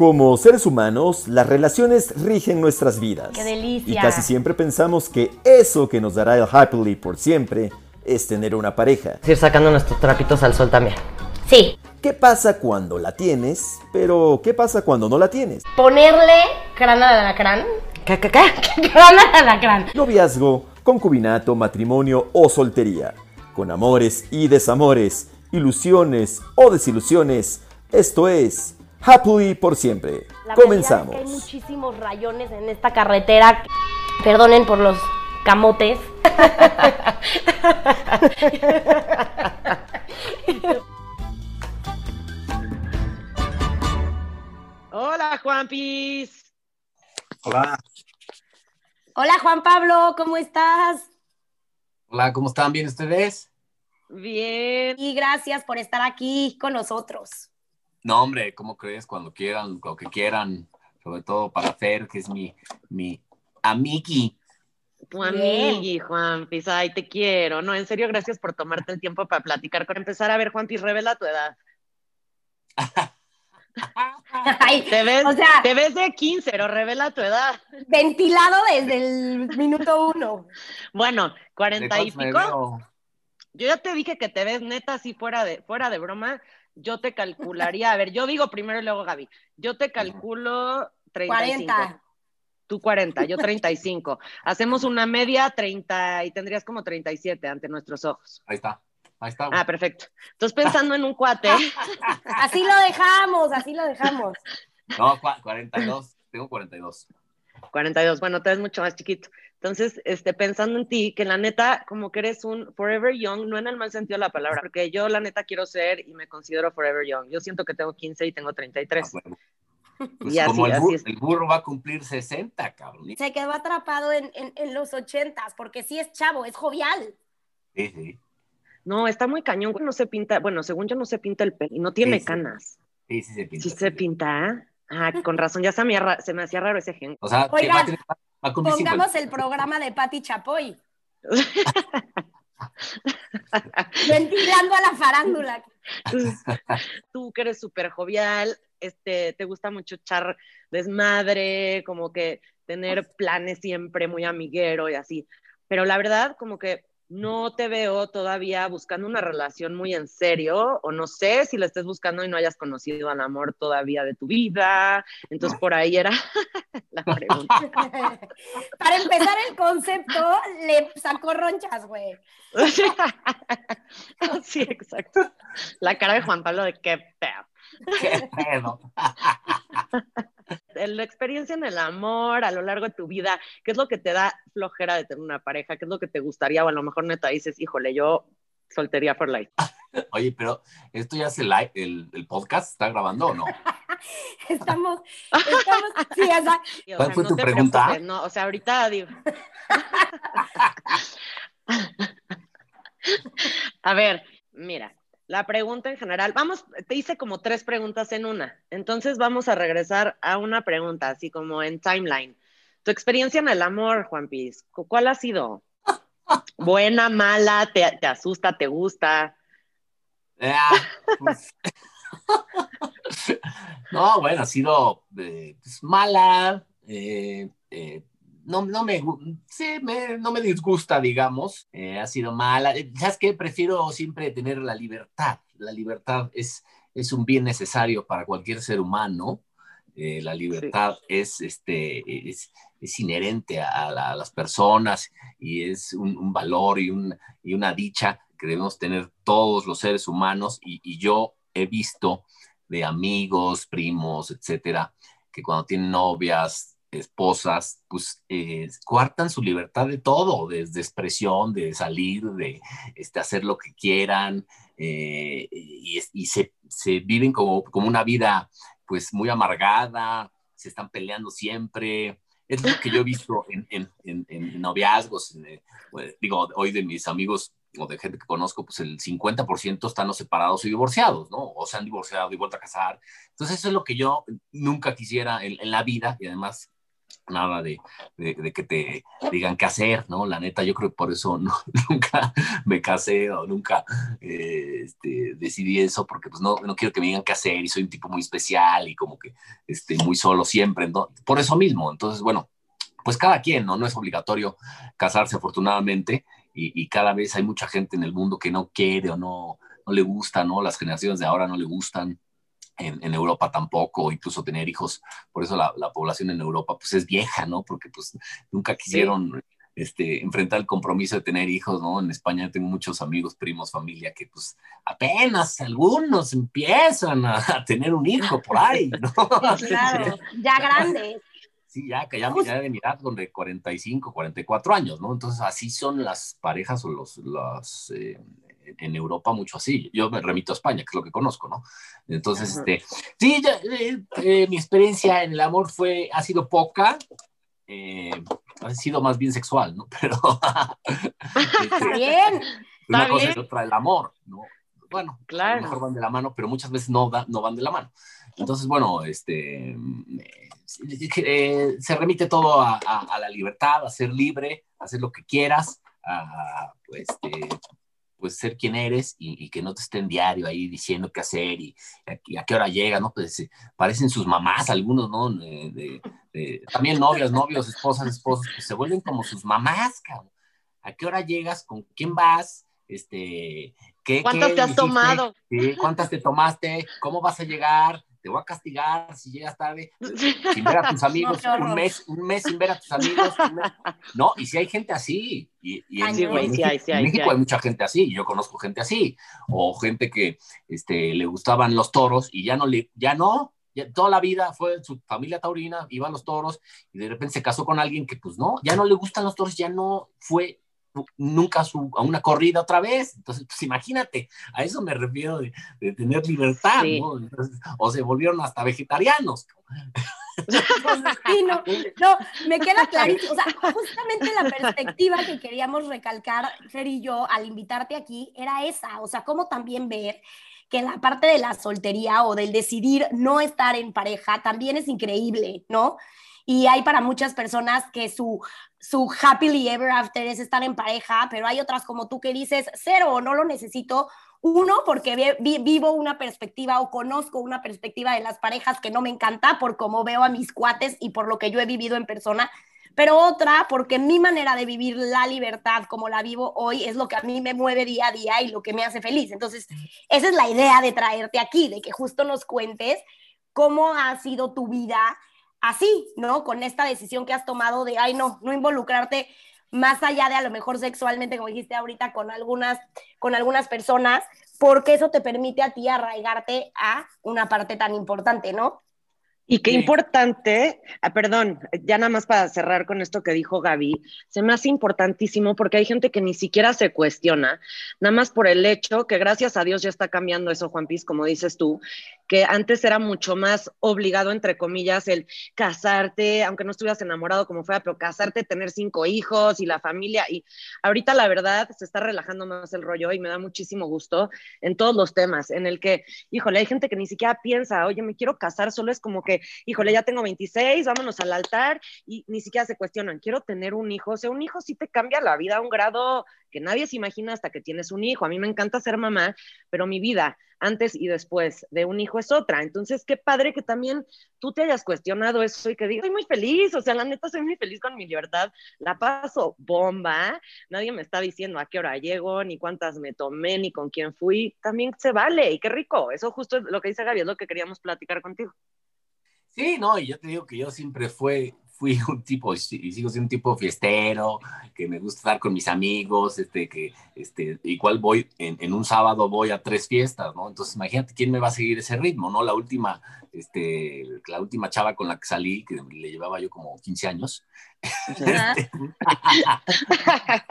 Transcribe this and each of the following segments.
Como seres humanos, las relaciones rigen nuestras vidas. ¡Qué delicia! Y casi siempre pensamos que eso que nos dará el happily por siempre es tener una pareja. Ir sacando nuestros trapitos al sol también. Sí, ¿Qué pasa cuando la tienes? Pero, ¿qué pasa cuando no la tienes? ponerle crana de alacrán. ¿Qué, qué, qué? crana de alacrán. Noviazgo, concubinato, matrimonio o soltería. Con amores y desamores, ilusiones o desilusiones. Esto es Happily por siempre. La realidad es que hay Comenzamos. muchísimos rayones en esta carretera. Perdonen por los camotes. Hola, Juanpis. Hola, Hola Juan Pablo, ¿cómo estás? hola, ¿cómo están? ¿Bien ustedes? Bien. Y gracias por estar aquí con nosotros. No, hombre, ¿cómo crees? Cuando quieran, lo que quieran, sobre todo para Fer, que es mi, mi amigui. Tu amigui, Juanpis. Ay, te quiero. No, en serio, gracias por tomarte el tiempo para platicar. Para empezar, a ver, Juanpis, revela tu edad. Ay, Te ves, O sea- te ves de 15, pero revela tu edad. ventilado desde el minuto uno. Bueno, ¿De 40 y pico. Yo ya te dije que te ves neta así fuera de, fuera de broma. Yo te calcularía, a ver, yo digo primero y luego Gaby. Yo te calculo 35. 40. Tú 40, yo 35. Hacemos una media 30 y tendrías como 37 ante nuestros ojos. Ahí está, ahí está. Ah, perfecto. Entonces pensando en un cuate, Así lo dejamos, así lo dejamos. No, cua- 42, tengo 42. 42, bueno, te ves mucho más chiquito. Entonces, este, pensando en ti, que la neta, como que eres un forever young, no en el mal sentido de la palabra, porque yo la neta quiero ser y me considero forever young. Yo siento que tengo 15 y tengo 33. Ah, bueno. Pues Y así, como el, así burro, es. el burro va a cumplir 60, cabrón. Se quedó atrapado en, en- en los ochentas, porque sí es chavo, es jovial. Sí, sí, No, está muy cañón, no se pinta, bueno, según yo no se pinta el pelo y no tiene Sí, sí. canas. sí, sí se pinta. Sí se pinta. Ah, con razón, ya se me, se me hacía raro ese gen. O sea, que Oigan, va a, tener- va a cumplir Pongamos 50. el programa de Patti Chapoy. Ventilando a la farándula. Tú que eres súper jovial, este, te gusta mucho echar desmadre, como que tener planes siempre muy amiguero y así. Pero la verdad, como que no te veo todavía buscando una relación muy en serio, o no sé si la estés buscando y no hayas conocido al amor todavía de tu vida. Entonces, por ahí era la pregunta. Para empezar el concepto, le sacó ronchas, güey. sí, exacto. La cara de Juan Pablo de qué pedo. ¿Qué pedo? la experiencia en el amor a lo largo de tu vida, ¿qué es lo que te da flojera de tener una pareja? ¿Qué es lo que te gustaría? O a lo mejor neta dices, híjole, yo soltería for life. Oye, pero esto ya live, el, el podcast está grabando o no? Estamos, estamos, sí, o ¿Cuál sea, fue no tu pregunta? preocupes, No, o sea, ahorita digo. a ver, mira, la pregunta en general, vamos, te hice como tres preguntas en una, entonces vamos a regresar a una pregunta, así como en timeline. Tu experiencia en el amor, Juan Piz, ¿cu- ¿cuál ha sido? Buena, mala, te, te asusta, te gusta. Ah, pues. no, bueno, ha sido eh, pues, mala. eh, eh, no, no, me, gu- sí, me- no me disgusta, digamos. eh, ha sido mala. Eh, ¿Sabes qué? Prefiero siempre tener la libertad. La libertad es, es un bien necesario para cualquier ser humano. Eh, la libertad es, este, es, es inherente a, la- a las personas y es un, un valor y, un, y una dicha que debemos tener todos los seres humanos y, y yo he visto de amigos, primos, etcétera, que cuando tienen novias, esposas, pues eh, coartan su libertad de todo, desde expresión, de salir, de este, hacer lo que quieran eh, y, se, viven como, como una vida pues muy amargada, se están peleando siempre. Es lo que yo he visto en, en, en, en noviazgos, eh, pues, digo, hoy de mis amigos o de gente que conozco, pues el 50% están separados y divorciados, ¿no? O se han divorciado y vuelto a casar. Entonces eso es lo que yo nunca quisiera en la vida y además nada de, de, que te digan qué hacer, ¿no? La neta, yo creo que por eso nunca me casé o nunca eh, este, decidí eso, porque pues no, no quiero que me digan qué hacer y soy un tipo muy especial y como que este, muy solo siempre, ¿no? por eso mismo. Entonces, bueno, pues cada quien, ¿no? No es obligatorio casarse afortunadamente y, y cada vez hay mucha gente en el mundo que no quiere o no, no le gusta, ¿no? Las generaciones de ahora no le gustan en, Europa tampoco, incluso tener hijos. Por eso la, población en Europa pues es vieja, ¿no? Porque pues nunca quisieron este, enfrentar el compromiso de tener hijos, ¿no? En España tengo muchos amigos, primos, familia que pues apenas algunos empiezan a, tener un hijo por ahí, ¿no? claro, ya grandes. Sí, ya que ya, ya de mi edad, donde 45, 44 años, ¿no? Entonces así son las parejas o los, los eh, en Europa mucho así. Yo me remito a España, que es lo que conozco, ¿no? Entonces, este, sí, eh, eh, mi experiencia en el amor fue, ha sido poca, eh, ha sido más bien sexual, ¿no? Pero... Este, bien. Una cosa es otra, el amor, ¿no? Bueno, claro. a lo mejor van de la mano, pero muchas veces no, no van de la mano. Entonces, bueno, este, se remite todo a, la libertad, a ser libre, a hacer lo que quieras, a, pues, este, pues ser quien eres y, que no te estén diario ahí diciendo qué hacer y, a, qué hora llega, ¿no? Pues eh, parecen sus mamás algunos, ¿no? también novias, novios, esposas, esposos, pues se vuelven como sus mamás, cabrón. ¿A qué hora llegas? ¿Con quién vas? Este, ¿qué, ¿Cuántas te has tomado? ¿Cuántas te tomaste? ¿Cómo vas a llegar? Te voy a castigar si llegas tarde, sin ver a tus amigos, un, mes, un mes sin ver a tus amigos. No, y si hay gente así, y, en, México, hay, mucha gente así, yo conozco gente así, o gente que este, le gustaban los toros y ya no, le, ya no, toda la vida fue su familia taurina, iba a los toros y de repente se casó con alguien que pues no, ya no le gustan los toros, ya no fue nunca a una corrida otra vez. Entonces, pues imagínate, a eso me refiero de, tener libertad, ¿no? o se volvieron hasta vegetarianos. Sí, no, no, me queda clarísimo. O sea, justamente la perspectiva que queríamos recalcar, Fer y yo, al invitarte aquí, era esa. O sea, cómo también ver que la parte de la soltería o del decidir no estar en pareja también es increíble, ¿no? Y hay para muchas personas que su, su happily ever after es estar en pareja, pero hay otras como tú que dices, cero, no lo necesito. Uno, porque vivo una perspectiva o conozco una perspectiva de las parejas que no me encanta por cómo veo a mis cuates y por lo que yo he vivido en persona. Pero otra, porque mi manera de vivir la libertad como la vivo hoy es lo que a mí me mueve día a día y lo que me hace feliz. Entonces, esa es la idea de traerte aquí, de que justo nos cuentes cómo ha sido tu vida así, ¿no? Con esta decisión que has tomado de, ay, no, no involucrarte más allá de a lo mejor sexualmente, como dijiste ahorita, con algunas, con algunas personas, porque eso te permite a ti arraigarte a una parte tan importante, ¿no? Y qué importante, ah, perdón, ya nada más para cerrar con esto que dijo Gaby, se me hace importantísimo porque hay gente que ni siquiera se cuestiona, nada más por el hecho que gracias a Dios ya está cambiando eso, Juan Piz, como dices tú, que antes era mucho más obligado, entre comillas, el casarte, aunque no estuvieras enamorado como fuera, pero casarte, tener cinco hijos y la familia. Y ahorita la verdad se está relajando más el rollo y me da muchísimo gusto en todos los temas, en el que, híjole, hay gente que ni siquiera piensa, oye, me quiero casar, solo es como que, híjole, ya tengo 26, vámonos al altar y ni siquiera se cuestionan, quiero tener un hijo. O sea, un hijo sí te cambia la vida a un grado que nadie se imagina hasta que tienes un hijo. A mí me encanta ser mamá, pero mi vida antes y después de un hijo es otra. Entonces, qué padre que también tú te hayas cuestionado eso y que digas, soy muy feliz, o sea, la neta soy muy feliz con mi libertad, la paso bomba, nadie me está diciendo a qué hora llego, ni cuántas me tomé, ni con quién fui, también se vale y qué rico. Eso justo es lo que dice Gaby, lo que queríamos platicar contigo. Sí, no, y yo te digo que yo siempre fue, fui un tipo, y sigo siendo un tipo fiestero, que me gusta estar con mis amigos, este, que, este, igual voy, en, en, un sábado voy a tres fiestas, ¿no? Entonces, imagínate quién me va a seguir ese ritmo, ¿no? La última, este, la última chava con la que salí, que le llevaba yo como 15 años,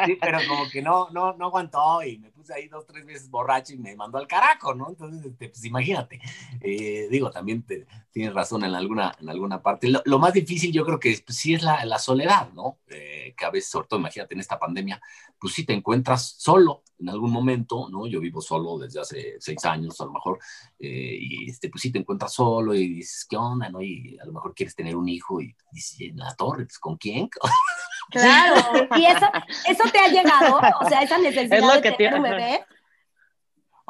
sí, pero como que no, no, no aguantó y me puse ahí dos, tres veces borracho y me mandó al carajo, ¿no? Entonces, este, pues imagínate, eh, digo, también te, tienes razón en alguna, en alguna parte. Lo, más difícil yo creo que pues, sí es la, la soledad, ¿no? Eh, que a veces, sobre todo, imagínate en esta pandemia, pues sí te encuentras solo, en algún momento, ¿no? Yo vivo solo desde hace seis años, a lo mejor, eh, y este, pues sí te encuentras solo y dices, ¿qué onda, no? Y a lo mejor quieres tener un hijo y dices, en la torre, pues, ¿con quién? Claro, y eso, eso te ha llegado, o sea, esa necesidad de tener un bebé.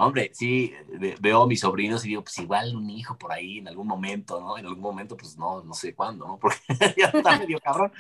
Hombre, sí, veo a mis sobrinos y digo, pues igual un hijo por ahí en algún momento, ¿no? En algún momento, pues no, no sé cuándo, ¿no? Porque ya está medio cabrón.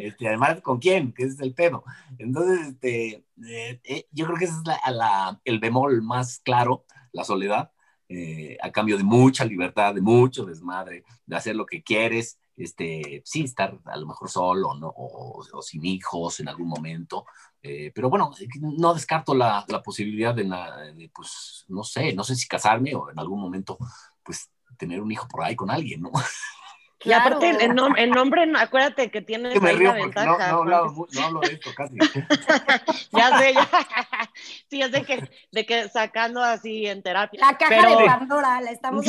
Este, además, ¿con quién? Que es el pedo. Entonces, este, eh, eh, yo creo que ese es la, el bemol más claro, la soledad, eh, a cambio de mucha libertad, de mucho desmadre, de hacer lo que quieres, este, sí, estar a lo mejor solo, ¿no? O, sin hijos en algún momento. Eh, pero bueno, no descarto la, la posibilidad de, de, pues, no sé, no sé si casarme o en algún momento, pues, tener un hijo por ahí con alguien, ¿no? Y aparte, el, nombre, acuérdate que tiene que me río ventaja. No, no, hablo, no, hablo de esto casi. ya sé, ya. Sí, es de que, de que sacando así en terapia. La caja de Pandora, la estamos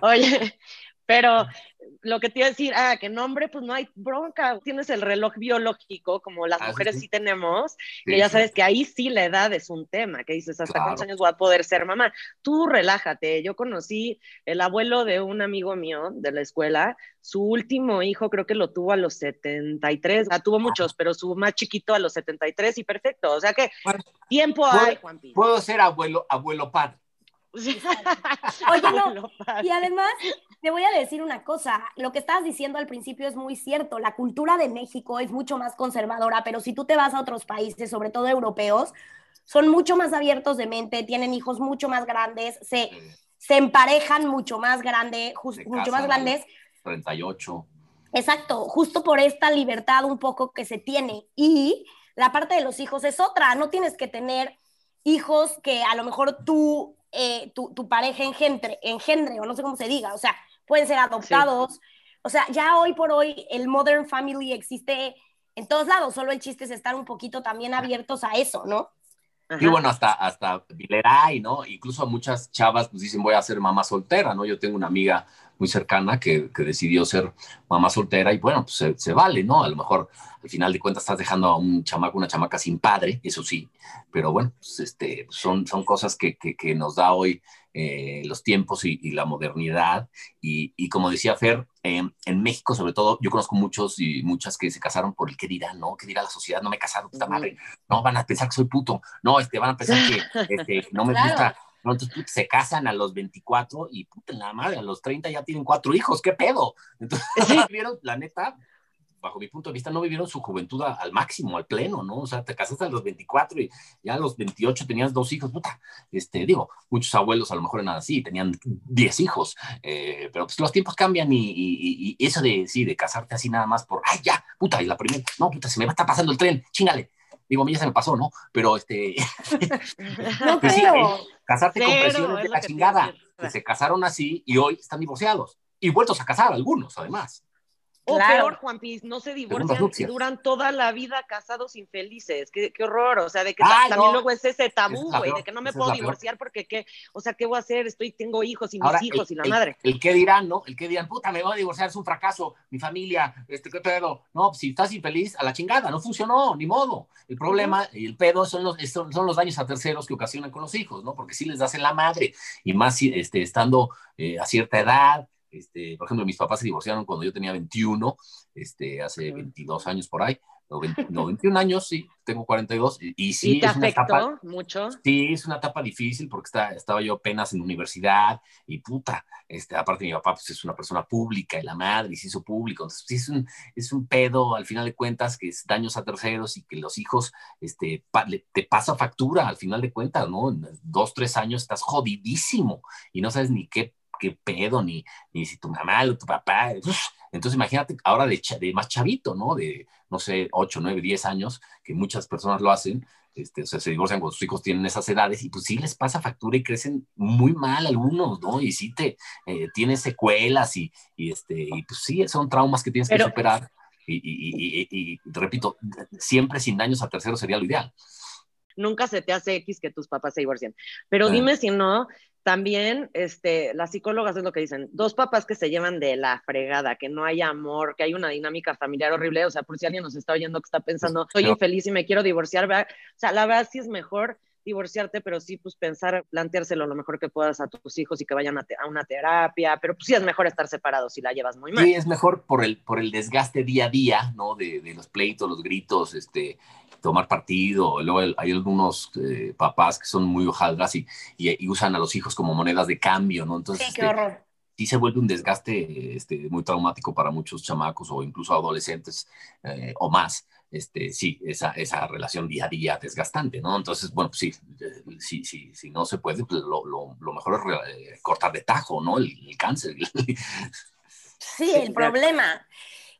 Oye, pero lo que te iba a decir, ah, que nombre, pues no hay bronca. Tienes el reloj biológico, como las ah, mujeres sí, tenemos, y que ya sabes que ahí sí la edad es un tema, que dices, ¿hasta cuántos años voy a poder ser mamá? Tú relájate. Yo conocí el abuelo de un amigo mío de la escuela, su último hijo creo que lo tuvo a los 73, ah, tuvo muchos, pero su más chiquito a los 73 y perfecto. O sea que tiempo hay, Juan Puedo ser abuelo, abuelo padre. Oye, no, y además te voy a decir una cosa, lo que estabas diciendo al principio es muy cierto, la cultura de México es mucho más conservadora, pero si tú te vas a otros países, sobre todo europeos, son mucho más abiertos de mente, tienen hijos mucho más grandes, se, se emparejan mucho más grande, mucho más grandes. 38. Exacto, justo por esta libertad un poco que se tiene. Y la parte de los hijos es otra, no tienes que tener hijos que a lo mejor tú eh, tu, pareja engendre, engendre, o no sé cómo se diga, o sea, pueden ser adoptados. O sea, ya hoy por hoy el Modern Family existe en todos lados, solo el chiste es estar un poquito también abiertos a eso, ¿no? Y bueno, hasta, hasta Vileray, ¿no? Incluso muchas chavas pues dicen voy a ser mamá soltera, ¿no? Yo tengo una amiga muy cercana que, que decidió ser mamá soltera y bueno, pues se, se, vale, ¿no? A lo mejor al final de cuentas estás dejando a un chamaco, una chamaca sin padre, eso sí, pero bueno, pues este, son, son cosas que, que, que nos da hoy eh, los tiempos y, y, la modernidad. Y, y como decía Fer, eh, en México sobre todo, yo conozco muchos y muchas que se casaron por el qué dirán, ¿no? ¿Qué dirá la sociedad? No me he casado, puta madre. No, van a pensar que soy puto. No, este, van a pensar que este, no me gusta entonces se casan a los 24 y puta la madre, a los 30 ya tienen cuatro hijos, ¿qué pedo? Entonces, vieron, la neta, bajo mi punto de vista, no vivieron su juventud al máximo, al pleno, ¿no? O sea, te casaste a los 24 y ya a los 28 tenías dos hijos, puta. Este, digo, muchos abuelos a lo mejor eran así, tenían 10 hijos, eh, pero pues los tiempos cambian y, y, y, eso de, sí, de casarte así nada más por, ay, ya, puta, y la primera, no, puta, se me va a estar pasando el tren, chingale. Digo, a mí ya se me pasó, ¿no? Pero este. no pues creo. Casarte con presiones de la chingada. Que se casaron así y hoy están divorciados. Y vueltos a casar algunos, además. O peor, Juan Piz, no se divorcian y duran toda la vida casados infelices. Qué, qué horror. O sea, de que también luego es ese tabú, güey, de que no me puedo divorciar porque, ¿qué? O sea, ¿qué voy a hacer? Estoy, tengo hijos y mis hijos y la madre. El qué dirán, ¿no? El qué dirán, puta, me voy a divorciar, es un fracaso, mi familia, este, ¿qué pedo? No, si estás infeliz, a la chingada, no funcionó, ni modo. El problema y el pedo son los, son, los daños a terceros que ocasionan con los hijos, ¿no? Porque si les das en la madre y más este, estando eh, a cierta edad, este, por ejemplo, mis papás se divorciaron cuando yo tenía 21, este, hace 22 años por ahí, no, 21 años, sí, tengo 42, y, y sí, te es afectó una etapa, mucho? Sí, es una etapa difícil porque está, estaba yo apenas en universidad y puta, este, aparte mi papá pues, es una persona pública y la madre se hizo público, entonces sí, es un, es un pedo al final de cuentas que es daños a terceros y que los hijos este, te pasa factura al final de cuentas, ¿no? En dos, tres años estás jodidísimo y no sabes ni qué qué pedo, ni, ni si tu mamá o tu papá. Entonces imagínate ahora de, de, más chavito, ¿no? De, no sé, 8, 9, 10 años, que muchas personas lo hacen, este, o sea, se divorcian cuando sus hijos tienen esas edades y pues sí les pasa factura y crecen muy mal algunos, ¿no? Y sí te eh, tienes secuelas y, y, este, y pues sí, son traumas que tienes que superar. Y, y, y, repito, siempre sin daños a terceros sería lo ideal. Nunca se te hace X que tus papás se divorcien. Pero dime si no, también este, las psicólogas es lo que dicen, dos papás que se llevan de la fregada, que no hay amor, que hay una dinámica familiar horrible, o sea, por si alguien nos está oyendo que está pensando, soy infeliz y me quiero divorciar, o sea, la verdad sí es mejor divorciarte, pero sí, pues pensar, planteárselo lo mejor que puedas a tus hijos y que vayan a, una terapia, pero pues sí es mejor estar separados si la llevas muy mal. Sí, es mejor por el, por el desgaste día a día, ¿no? De, de los pleitos, los gritos, este, tomar partido. Luego hay algunos eh, papás que son muy hojaldas y, y, usan a los hijos como monedas de cambio, ¿no? Entonces, sí, qué este, horror. Sí se vuelve un desgaste este, muy traumático para muchos chamacos o incluso adolescentes eh, o más este, sí, esa, esa relación día a día desgastante, ¿no? Entonces, bueno, pues sí, sí, sí, si no se puede, pues lo, lo, lo mejor es eh, cortar de tajo, ¿no? El, el cáncer. Sí, el problema.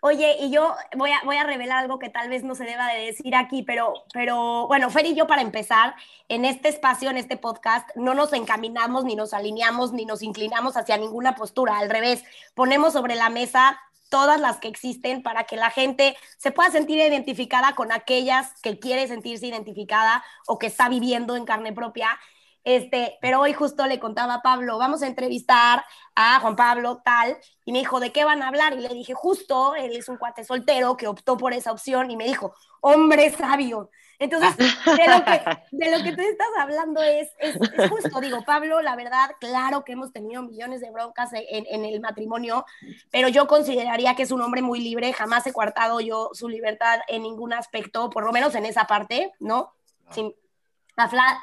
Oye, y yo voy a, voy a revelar algo que tal vez no se deba de decir aquí, pero, pero bueno, Fer y yo para empezar, en este espacio, en este podcast, no nos encaminamos, ni nos alineamos, ni nos inclinamos hacia ninguna postura. Al revés, ponemos sobre la mesa todas las que existen para que la gente se pueda sentir identificada con aquellas que quiere sentirse identificada o que está viviendo en carne propia. Este, pero hoy justo le contaba a Pablo, vamos a entrevistar a Juan Pablo tal, y me dijo, ¿de qué van a hablar? Y le dije, justo, él es un cuate soltero que optó por esa opción y me dijo, hombre sabio. Entonces, de lo que, de lo que tú estás hablando es, es, justo, digo, Pablo, la verdad, claro que hemos tenido millones de broncas en, en, el matrimonio, pero yo consideraría que es un hombre muy libre, jamás he coartado yo su libertad en ningún aspecto, por lo menos en esa parte, ¿no? Sin,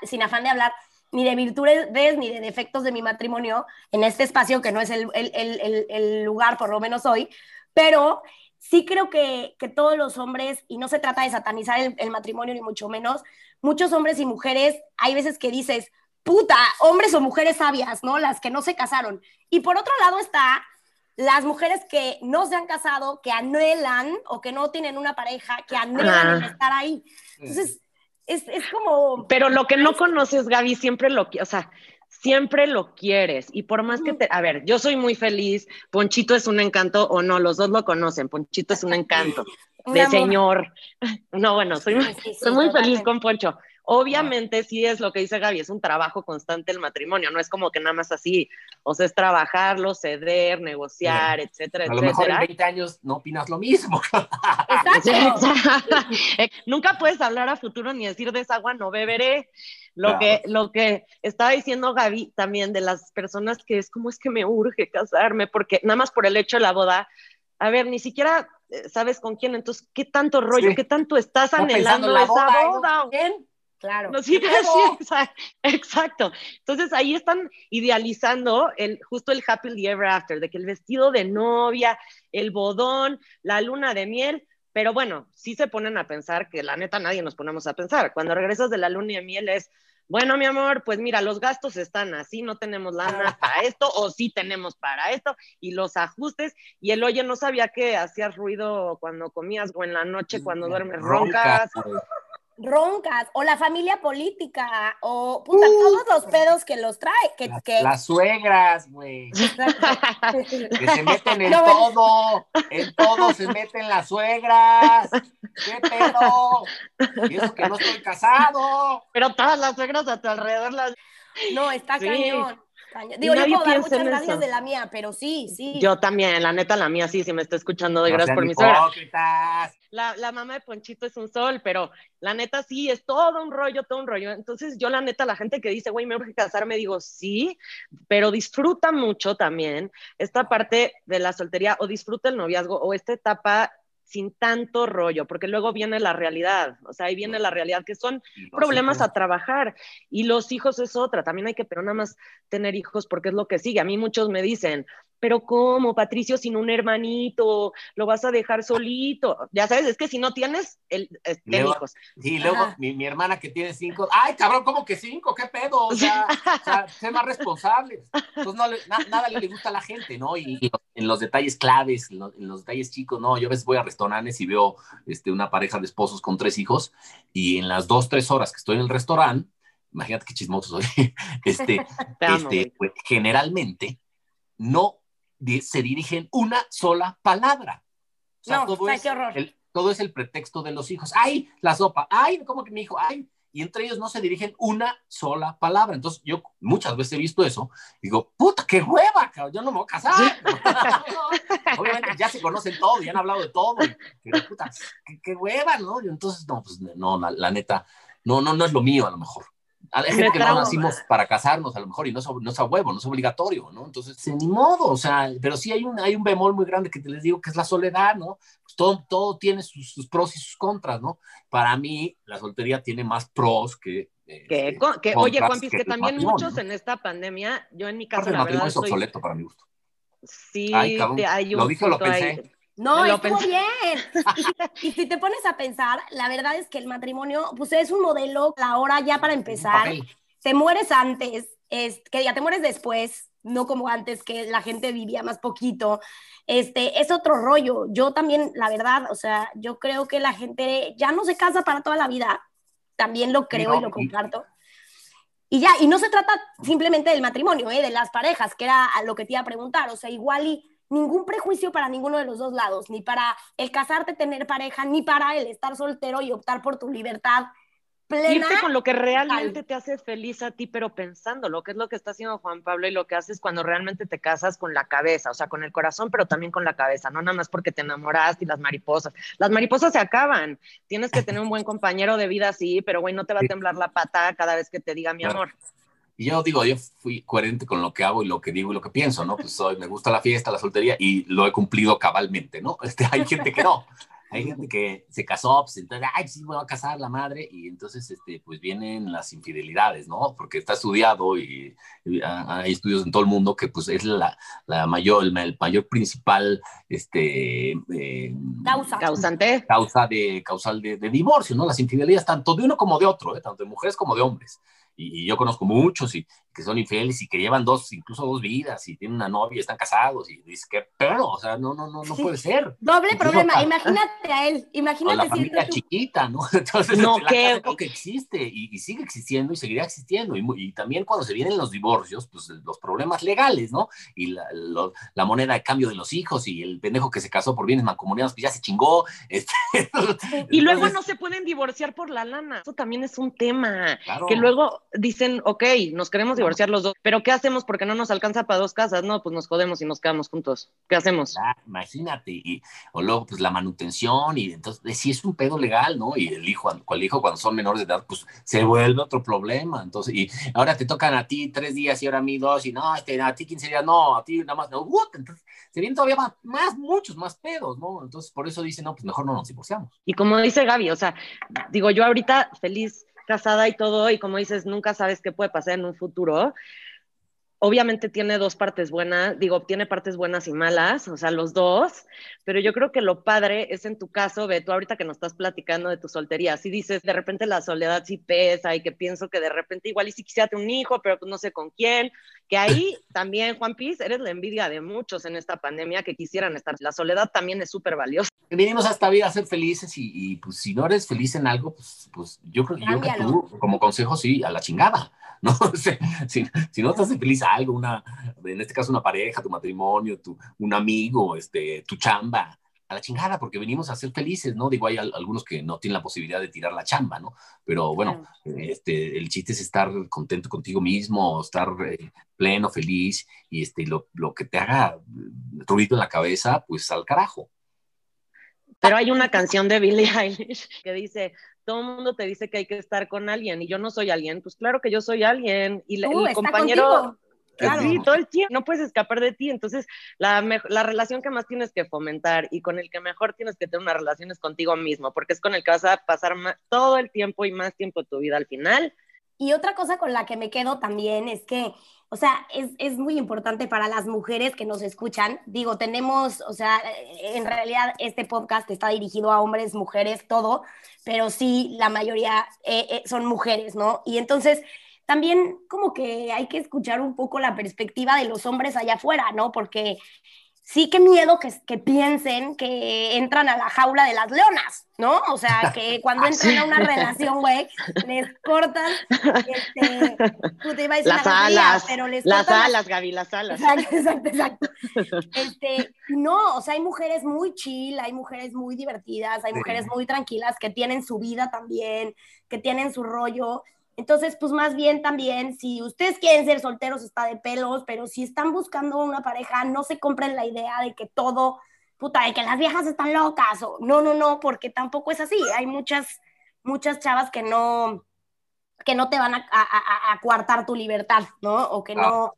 sin afán de hablar ni de virtudes ni de defectos de mi matrimonio en este espacio, que no es el, el, el, el lugar, por lo menos hoy, pero sí creo que, que, todos los hombres, y no se trata de satanizar el, matrimonio ni mucho menos, muchos hombres y mujeres, hay veces que dices, puta, hombres o mujeres sabias, ¿no? Las que no se casaron. Y por otro lado está las mujeres que no se han casado, que anhelan o que no tienen una pareja, que anhelan estar ahí. Entonces, es, es, como... Pero lo que no conoces, Gaby, siempre lo que, o sea, siempre lo quieres y por más que te, a ver, yo soy muy feliz, Ponchito es un encanto o no, los dos lo conocen, Ponchito es un encanto de señor. No, bueno, soy, soy muy feliz con Poncho. Obviamente sí es lo que dice Gaby, es un trabajo constante el matrimonio, no es como que nada más así, o sea, es trabajarlo, ceder, negociar, etcétera, etcétera. A lo mejor en 20 años no opinas lo mismo. Exacto. Nunca puedes hablar a futuro ni decir de esa agua no beberé. Lo, que, lo que estaba diciendo Gaby también de las personas que es como es que me urge casarme, porque nada más por el hecho de la boda, a ver, ni siquiera eh, sabes con quién, entonces, ¿qué tanto rollo, qué tanto estás anhelando esa boda? ¿Quién? Claro. No, sí, exacto. Entonces ahí están idealizando el, justo el happy ever after, de que el vestido de novia, el bodón, la luna de miel, pero bueno, sí se ponen a pensar que la neta nadie nos ponemos a pensar. Cuando regresas de la luna de miel es, bueno, mi amor, pues mira, los gastos están así, no tenemos lana para esto, o sí tenemos para esto, y los ajustes, y el oye, no sabía que hacías ruido cuando comías o en la noche cuando duermes roncas roncas, o la familia política, o puta, todos los pedos que los trae. Que, las, que... las suegras, güey. que se meten en todo, en todo se meten las suegras. ¿Qué pedo? Y eso que no estoy casado. Pero todas las suegras a tu alrededor las. No, está cañón. Digo, yo puedo dar muchas gracias de la mía, pero sí, sí. Yo también, la neta, la mía sí, si me está escuchando, de gracias por mi suegra. La, la, mamá de Ponchito es un sol, pero la neta sí, es todo un rollo, todo un rollo. Entonces, yo la neta, la gente que dice, güey, me urge casarme, digo, sí, pero disfruta mucho también esta parte de la soltería o disfruta el noviazgo o esta etapa sin tanto rollo, porque luego viene la realidad, o sea, ahí viene la realidad que son problemas a trabajar y los hijos es otra, también hay que, pero nada más tener hijos porque es lo que sigue. A mí muchos me dicen, pero ¿cómo, Patricio, sin un hermanito? ¿Lo vas a dejar solito? Ya sabes, es que si no tienes, el, ten hijos. Y luego mi, hermana que tiene cinco, ay, cabrón, ¿cómo que cinco? ¿Qué pedo? O sea, sé más responsable. Entonces, no, nada le gusta a la gente, ¿no? Y, en los detalles claves, en los, detalles chicos, ¿no? Yo a veces voy a restaurantes y veo este, una pareja de esposos con tres hijos y en las dos, tres horas que estoy en el restaurante, imagínate qué chismoso soy, este, este pues, generalmente no se dirigen una sola palabra. no, todo, es, qué horror. El, todo es el pretexto de los hijos. ¡Ay, la sopa! ¡Ay, cómo que mi hijo! ¡Ay! y entre ellos no se dirigen una sola palabra. Entonces, yo muchas veces he visto eso, digo, puta, qué hueva, cabrón, yo no me voy a casar. Obviamente ya se conocen todo, ya han hablado de todo, pero puta, qué, hueva, ¿no? Y entonces, no, pues no, la, neta, no, no, no es lo mío a lo mejor. Hay gente que no nacimos para casarnos a lo mejor y no es, no es a huevo, no es obligatorio, ¿no? Entonces, ni modo, o sea, pero sí hay un, hay un bemol muy grande que te les digo que es la soledad, ¿no? Pues todo, todo tiene sus, pros y sus contras, ¿no? Para mí, la soltería tiene más pros que... Eh, que, que oye, Juan, que, también muchos en esta pandemia, yo en mi caso, la verdad, es obsoleto para mi gusto. Sí, hay un lo dije lo pensé. No, estuvo bien. Y, si te pones a pensar, la verdad es que el matrimonio, pues es un modelo, la hora ya para empezar, te mueres antes, es, que ya te mueres después, no como antes que la gente vivía más poquito. Este, es otro rollo. Yo también, la verdad, o sea, yo creo que la gente ya no se casa para toda la vida. También lo creo y lo comparto. Y ya, y no se trata simplemente del matrimonio, ¿eh? de las parejas, que era lo que te iba a preguntar. O sea, igual y ningún prejuicio para ninguno de los dos lados, ni para el casarte, tener pareja, ni para el estar soltero y optar por tu libertad plena. Irte con lo que realmente te hace feliz a ti, pero pensando lo que es lo que está haciendo Juan Pablo y lo que haces cuando realmente te casas con la cabeza, o sea, con el corazón, pero también con la cabeza, no nada más porque te enamoraste y las mariposas. Las mariposas se acaban. Tienes que tener un buen compañero de vida, sí, pero güey, no te va a temblar la pata cada vez que te diga mi amor. Y yo digo, yo fui coherente con lo que hago y lo que digo y lo que pienso, ¿no? Pues soy, me gusta la fiesta, la soltería y lo he cumplido cabalmente, ¿no? Este, hay gente que no. Hay gente que se casó, pues entonces, ay, sí, me voy a casar la madre, y entonces, este, pues vienen las infidelidades, ¿no? Porque está estudiado y, hay estudios en todo el mundo que, pues, es la, la mayor, el, mayor principal, este... Eh, causa. Causante. Causa de, causal de, de, divorcio, ¿no? Las infidelidades tanto de uno como de otro, ¿eh? tanto de mujeres como de hombres y, yo conozco muchos y que son infieles y que llevan dos, incluso dos vidas y tienen una novia y están casados y dices, qué pero, o sea, no, no, no, no puede ser. Doble problema, imagínate a él, imagínate. la familia chiquita, ¿no? Entonces, no, la que... que existe y, sigue existiendo y seguirá existiendo. Y, y, también cuando se vienen los divorcios, pues los problemas legales, ¿no? Y la, la, moneda de cambio de los hijos y el pendejo que se casó por bienes mancomunados, pues ya se chingó. Este, y luego no se pueden divorciar por la lana. Eso también es un tema. Que luego dicen, ok, nos queremos divorciar los dos, pero ¿qué hacemos porque no nos alcanza para dos casas? No, pues nos jodemos y nos quedamos juntos. ¿Qué hacemos? imagínate, y, o luego pues la manutención, y entonces si es un pedo legal, ¿no? Y el hijo, el hijo cuando son menores de edad, pues se vuelve otro problema. Entonces, y ahora te tocan a ti tres días y ahora a mí dos, y no, este, a ti quince días, no, a ti nada más, no, entonces se vienen todavía más, más, muchos más pedos, ¿no? Entonces por eso dicen, no, pues mejor no nos divorciamos. Y como dice Gaby, o sea, digo yo ahorita feliz casada y todo, y como dices, nunca sabes qué puede pasar en un futuro. Obviamente tiene dos partes buenas, digo, tiene partes buenas y malas, o sea, los dos, pero yo creo que lo padre es en tu caso, ve, tú ahorita que nos estás platicando de tu soltería, si dices, de repente la soledad sí pesa y que pienso que de repente igual y si quisiera tener un hijo, pero pues no sé con quién, que ahí también, Juan Piz, eres la envidia de muchos en esta pandemia que quisieran estar. La soledad también es súper valiosa. Venimos a esta vida a ser felices y, pues si no eres feliz en algo, pues, pues yo creo que, yo que tú, como consejo, sí, a la chingada. ¿no? si, si, no te hace feliz algo, una, en este caso una pareja, tu matrimonio, tu, un amigo, este, tu chamba, a la chingada, porque venimos a ser felices, ¿no? Digo, hay algunos que no tienen la posibilidad de tirar la chamba, ¿no? Pero bueno, este, el chiste es estar contento contigo mismo, estar eh, pleno, feliz, y este, lo, lo, que te haga ruido en la cabeza, pues al carajo. Pero hay una canción de Billie Eilish que dice, todo el mundo te dice que hay que estar con alguien y yo no soy alguien, pues claro que yo soy alguien y el compañero Claro. Sí, todo el tiempo, no puedes escapar de ti. Entonces, la, la relación que más tienes que fomentar y con el que mejor tienes que tener una relación es contigo mismo, porque es con el que vas a pasar todo el tiempo y más tiempo de tu vida al final. Y otra cosa con la que me quedo también es que o sea, es, es, muy importante para las mujeres que nos escuchan. Digo, tenemos, o sea, en realidad este podcast está dirigido a hombres, mujeres, todo, pero sí, la mayoría eh, eh, son mujeres, ¿no? Y entonces, también como que hay que escuchar un poco la perspectiva de los hombres allá afuera, ¿no? Porque sí que miedo que, que piensen que entran a la jaula de las leonas, ¿no? O sea, que cuando entran a una relación, güey, les cortan, este, tú te iba a decir Las una alas, pero les las cortan alas, Gaby, las alas. Exacto, exacto, exacto. Este, no, o sea, hay mujeres muy chill, hay mujeres muy divertidas, hay mujeres muy tranquilas que tienen su vida también, que tienen su rollo. Entonces, pues más bien también, si ustedes quieren ser solteros, está de pelos, pero si están buscando una pareja, no se compren la idea de que todo, puta, de que las viejas están locas, o no, no, no, porque tampoco es así. Hay muchas, muchas chavas que no, que no te van a, a, a- a coartar tu libertad, ¿no? O que no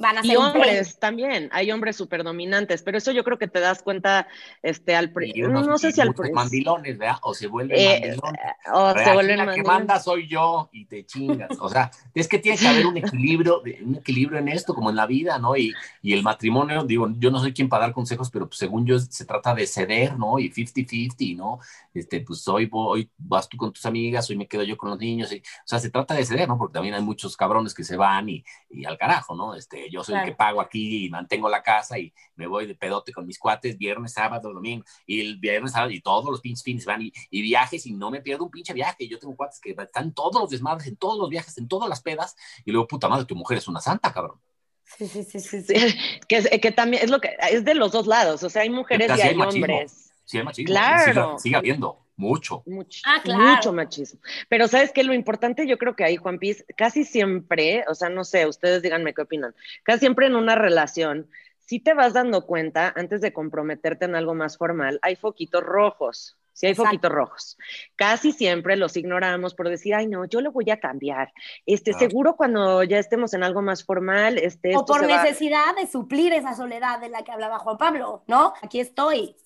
van a Y ser un hombres también, hay hombres súper dominantes, pero eso yo creo que te das cuenta este, al Y unos- no sé y si al mandilones, ¿verdad? O se vuelven eh, mandilones. o Pero se vuelven la que mandilones. manda soy yo y te chingas. O sea, es que tiene que haber un equilibrio, un equilibrio en esto, como en la vida, ¿no? Y, y el matrimonio, digo, yo no soy quien para dar consejos, pero pues, según yo se trata de ceder, ¿no? Y 50-50, ¿no? Este, pues hoy, voy, vas tú con tus amigas, hoy me quedo yo con los niños. Y, o sea, se trata de ceder, ¿no? Porque también hay muchos cabrones que se van y, y al carajo, ¿no? Este, yo soy el que pago aquí y mantengo la casa y me voy de pedote con mis cuates viernes, sábado, domingo, y el viernes, sábado, y todos los pinches fines van y, y viajes y no me pierdo un pinche viaje. Yo tengo cuates que están todos los desmadres, en todos los viajes, en todas las pedas, y luego, puta madre, tu mujer es una santa, cabrón. Sí, sí, sí, sí. Sí, que, es- que también es lo que es de los dos lados, o sea, hay mujeres y hay hay machismo. hombres. Sí, hay machismo. Claro. Sigue, sigue habiendo, mucho. Mucho, Ah, claro. mucho machismo. Pero sabes que lo importante yo creo que ahí, Juan Piz, casi siempre, o sea, no sé, ustedes díganme qué opinan, casi siempre en una relación, si te vas dando cuenta, antes de comprometerte en algo más formal, hay foquitos rojos. Sí hay Exacto. foquitos rojos. Casi siempre los ignoramos por decir, ay, no, yo lo voy a cambiar. Este, seguro cuando ya estemos en algo más formal, este, O por va- necesidad de suplir esa soledad de la que hablaba Juan Pablo, ¿no? Aquí estoy.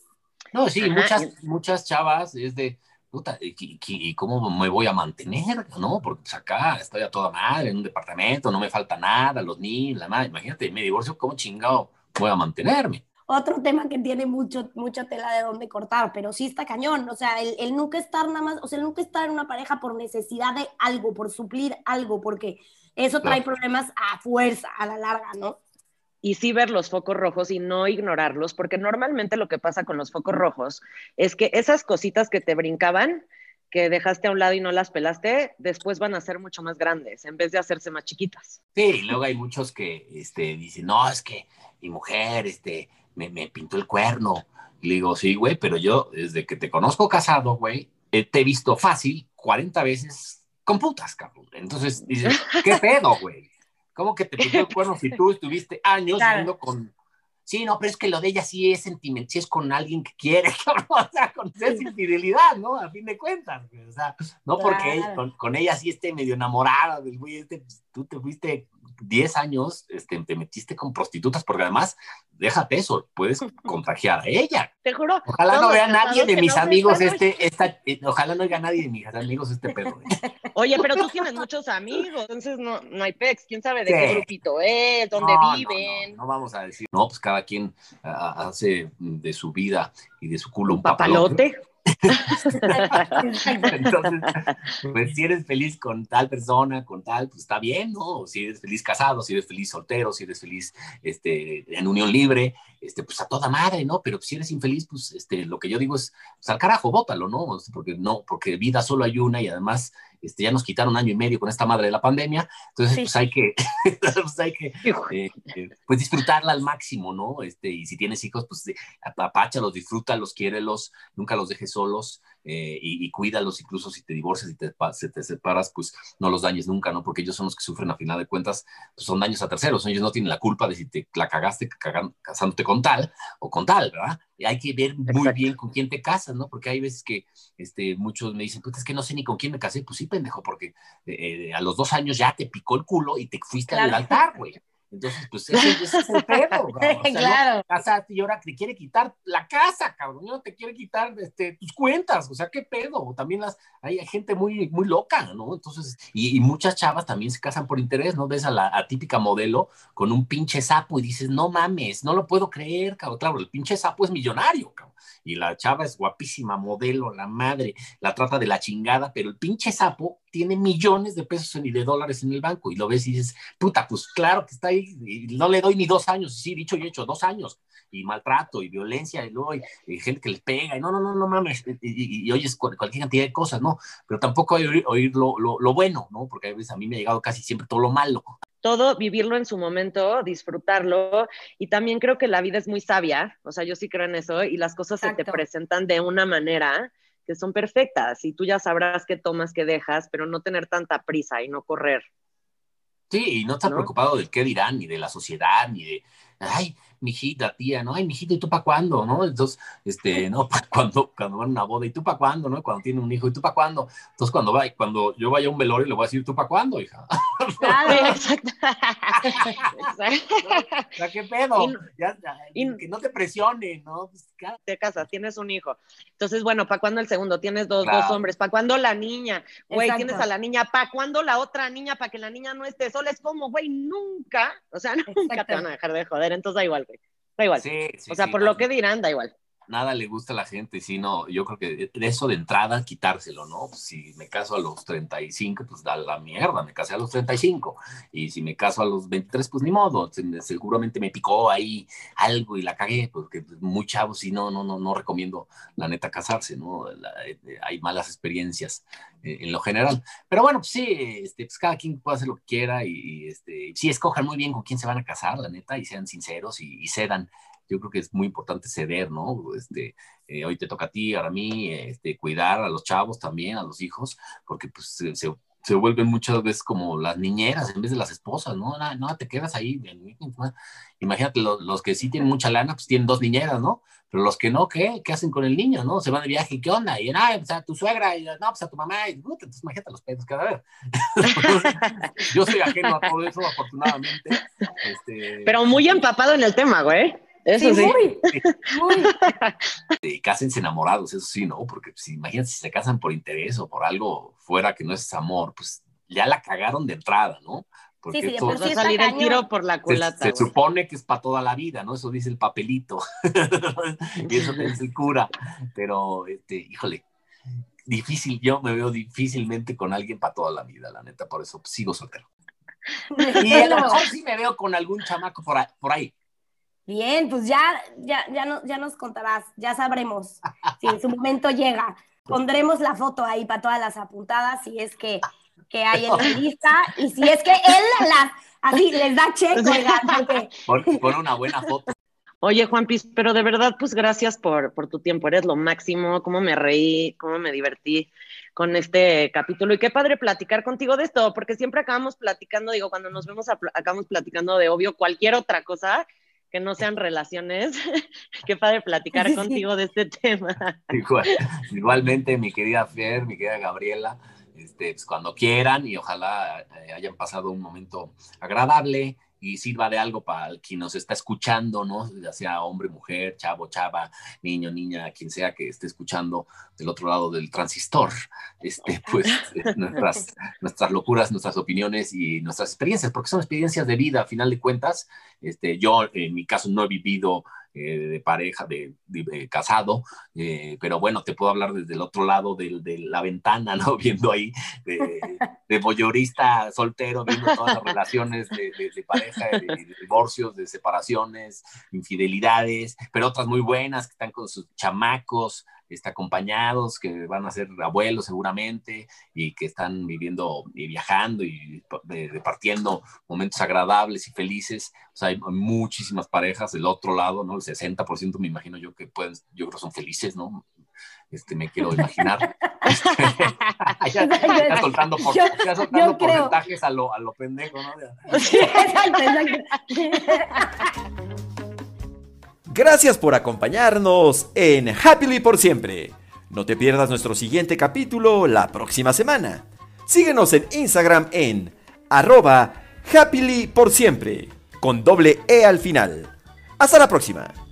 No, sí, Ajá. muchas, muchas chavas es de, puta, ¿y, cómo me voy a mantener? ¿No? Porque pues, acá estoy a toda madre, en un departamento, no me falta nada, los niños, la madre, imagínate, me divorcio, ¿cómo chingado voy a mantenerme? Otro tema que tiene mucho, mucha tela de dónde cortar, pero sí está cañón. O sea, el, el nunca estar nada más, o sea, el nunca estar en una pareja por necesidad de algo, por suplir algo, porque eso trae Claro. problemas a fuerza, a la larga, ¿no? Y sí ver los focos rojos y no ignorarlos, porque normalmente lo que pasa con los focos rojos es que esas cositas que te brincaban, que dejaste a un lado y no las pelaste, después van a ser mucho más grandes en vez de hacerse más chiquitas. Sí, y luego hay muchos que este, dicen, no, es que mi mujer este, me, me pintó el cuerno. Y le digo, sí, güey, pero yo desde que te conozco casado, güey, eh, te he visto fácil 40 veces con putas, cabrón. Entonces dices, ¿qué pedo, güey? ¿Cómo que te pintó el cuerno si tú estuviste años Claro. viendo con... Sí, no, pero es que lo de ella sí es sentimental, sí es con alguien que quiere, cabrón, o sea, con es infidelidad, ¿no? A fin de cuentas, o sea, no porque con, con ella sí esté medio enamorada del güey este, pues, tú te fuiste 10 años, este, te metiste con prostitutas, porque además, déjate eso, puedes contagiar a ella. Te juro. Ojalá no vea nadie de mis no amigos este, esta, eh, ojalá no oiga nadie de mis amigos este pedo. güey. Oye, pero tú tienes muchos amigos, entonces no, no hay pex. ¿Quién sabe de Sí. qué grupito es, dónde No, viven? No, vamos a decir, no, pues cada quien ah, hace de su vida y de su culo un ¿Un papalote. papalote? Entonces, pues si eres feliz con tal persona, con tal, pues está bien, ¿no? Si eres feliz casado, si eres feliz soltero, si eres feliz este, en unión libre, este, pues a toda madre, ¿no? Pero si eres infeliz, pues este, lo que yo digo es, pues al carajo, bótalo, ¿no? Porque no, porque vida solo hay una y además este, ya nos quitaron año y medio con esta madre de la pandemia, entonces Sí. pues hay que, pues hay que eh, eh, pues disfrutarla al máximo, ¿no? Este, y si tienes hijos, pues apapáchalos, disfrútalos, quiérelos, nunca los dejes solos eh, y, y cuídalos, incluso si te divorcias y te, se te separas, pues no los dañes nunca, ¿no? Porque ellos son los que sufren a final de cuentas, pues son daños a terceros, ellos no tienen la culpa de si te la cagaste cagan- casándote con tal o con tal, ¿verdad? Y hay que ver muy Exacto. bien con quién te casas, ¿no? Porque hay veces que este, muchos me dicen, pues es que no sé ni con quién me casé, pues sí, pendejo, porque eh, a los dos años ya te picó el culo y te fuiste al altar, güey. Entonces, pues ese, ese es el pedo, cabrón. O sea, no Claro. casaste y ahora te quiere quitar la casa, cabrón. No te quiere quitar este, tus cuentas. O sea, qué pedo. También las, hay gente muy, muy loca, ¿no? Entonces, y, y muchas chavas también se casan por interés, ¿no? Ves a la atípica modelo con un pinche sapo y dices, no mames, no lo puedo creer, cabrón. Claro, el pinche sapo es millonario, cabrón. Y la chava es guapísima, modelo, la madre, la trata de la chingada, pero el pinche sapo tiene millones de pesos y de dólares en el banco y lo ves y dices, puta, pues claro que está ahí y no le doy ni dos años, sí, dicho y hecho, dos años, y maltrato, y violencia, y luego y, gente que le pega, y no, no, no, no mames, y, oyes cualquier cantidad de cosas, ¿no? Pero tampoco hay oír, oír lo, lo, lo, bueno, ¿no? Porque a veces a mí me ha llegado casi siempre todo lo malo. Todo, vivirlo en su momento, disfrutarlo, y también creo que la vida es muy sabia, o sea, yo sí creo en eso, y las cosas se te presentan de una manera que son perfectas, y tú ya sabrás qué tomas, qué dejas, pero no tener tanta prisa y no correr. Sí, y no estar preocupado del qué dirán, ni de la sociedad, ni de, ay, mi hijita, tía, ¿no? Ay, mi hijita, ¿y tú para cuándo? ¿No? Entonces, este, ¿no? Cuando, cuando van a una boda, ¿y tú para cuándo? ¿No? Cuando tiene un hijo, ¿y tú para cuándo? Entonces, cuando va, cuando yo vaya a un velorio, le voy a decir, ¿tú para cuándo, hija? Claro, exacto. exacto. ¿qué pedo? que no te presione, ¿no? Pues, te casas, tienes un hijo. Entonces, bueno, ¿para cuándo el segundo? Tienes dos, dos hombres. ¿Para cuándo la niña? Güey, tienes a la niña. ¿Para cuándo la otra niña? Para que la niña no esté sola. Es como, güey, nunca, o sea, nunca te van a dejar de joder. Entonces, da igual, güey. Da igual. Sí, sí, o sea, por lo que dirán, da igual nada le gusta a la gente, sino yo creo que eso de entrada quitárselo, ¿no? Si me caso a los 35, pues da la mierda, me casé a los 35, y si me caso a los 23, pues ni modo, seguramente me picó ahí algo y la cagué, porque pues, muy chavos y no, no, no, no recomiendo la neta casarse, ¿no? Eh, hay malas experiencias eh, en lo general, pero bueno, pues sí, este, pues cada quien puede hacer lo que quiera y, este, sí, escojan muy bien con quién se van a casar, la neta, y sean sinceros y, y cedan yo creo que es muy importante ceder, ¿no? Este, eh, hoy te toca a ti, ahora a mí, este, cuidar a los chavos también, a los hijos, porque pues se, se, vuelven muchas veces como las niñeras en vez de las esposas, ¿no? No, no te quedas ahí. Imagínate, los, los, que sí tienen mucha lana, pues tienen dos niñeras, ¿no? Pero los que no, ¿qué? ¿Qué hacen con el niño, no? Se van de viaje, ¿qué onda? Y, ah, pues a tu suegra, y no, pues a tu mamá, y, entonces imagínate los pedos cada vez. yo soy ajeno a todo eso, afortunadamente. Este, Pero muy empapado en el tema, güey. Eso sí. Muy, muy. cásense enamorados, eso sí, ¿no? Porque pues, imagínate si se casan por interés o por algo fuera que no es amor, pues ya la cagaron de entrada, ¿no? Porque sí, sí, salir el tiro por la culata. Se, supone que es para toda la vida, ¿no? Eso dice el papelito. y eso dice el cura. Pero, este, híjole, difícil, yo me veo difícilmente con alguien para toda la vida, la neta, por eso sigo soltero. Y a lo mejor sí me veo con algún chamaco por ahí Bien, pues ya, ya, ya, no, ya nos contarás, ya sabremos si en su momento llega. Pondremos la foto ahí para todas las apuntadas, si es que, que hay en la lista, y si es que él las, así les da checo. Pon, una buena foto. Oye, Juan Piz, pero de verdad, pues gracias por, por tu tiempo, eres lo máximo, cómo me reí, cómo me divertí con este capítulo y qué padre platicar contigo de esto, porque siempre acabamos platicando, digo, cuando nos vemos acabamos platicando de obvio cualquier otra cosa que no sean relaciones. Qué padre platicar contigo de este tema. igualmente, mi querida Fer, mi querida Gabriela, este, pues, cuando quieran y ojalá eh, hayan pasado un momento agradable y sirva de algo para quien nos está escuchando, ¿no? Ya sea hombre, mujer, chavo, chava, niño, niña, quien sea que esté escuchando del otro lado del transistor, este, pues eh, nuestras, nuestras locuras, nuestras opiniones y nuestras experiencias, porque son experiencias de vida, a final de cuentas. Este, yo, en mi caso, no he vivido eh, de pareja, de, casado, eh, pero bueno, te puedo hablar desde el otro lado de, la ventana, ¿no? Viendo ahí de, de boyorista soltero, viendo todas las relaciones de, pareja, de, divorcios, de separaciones, infidelidades, pero otras muy buenas que están con sus chamacos, está acompañados, que van a ser abuelos seguramente y que están viviendo y viajando y repartiendo momentos agradables y felices. O sea, hay muchísimas parejas del otro lado, ¿no? El 60% me imagino yo que pueden, yo creo son felices, ¿no? Este, me quiero imaginar. ya, ya, soltando, por, ya soltando porcentajes a lo, a lo pendejo, ¿no? exacto, exacto. Gracias por acompañarnos en Happily por siempre. No te pierdas nuestro siguiente capítulo la próxima semana. Síguenos en Instagram en arroba happily por siempre, con doble E al final. Hasta la próxima.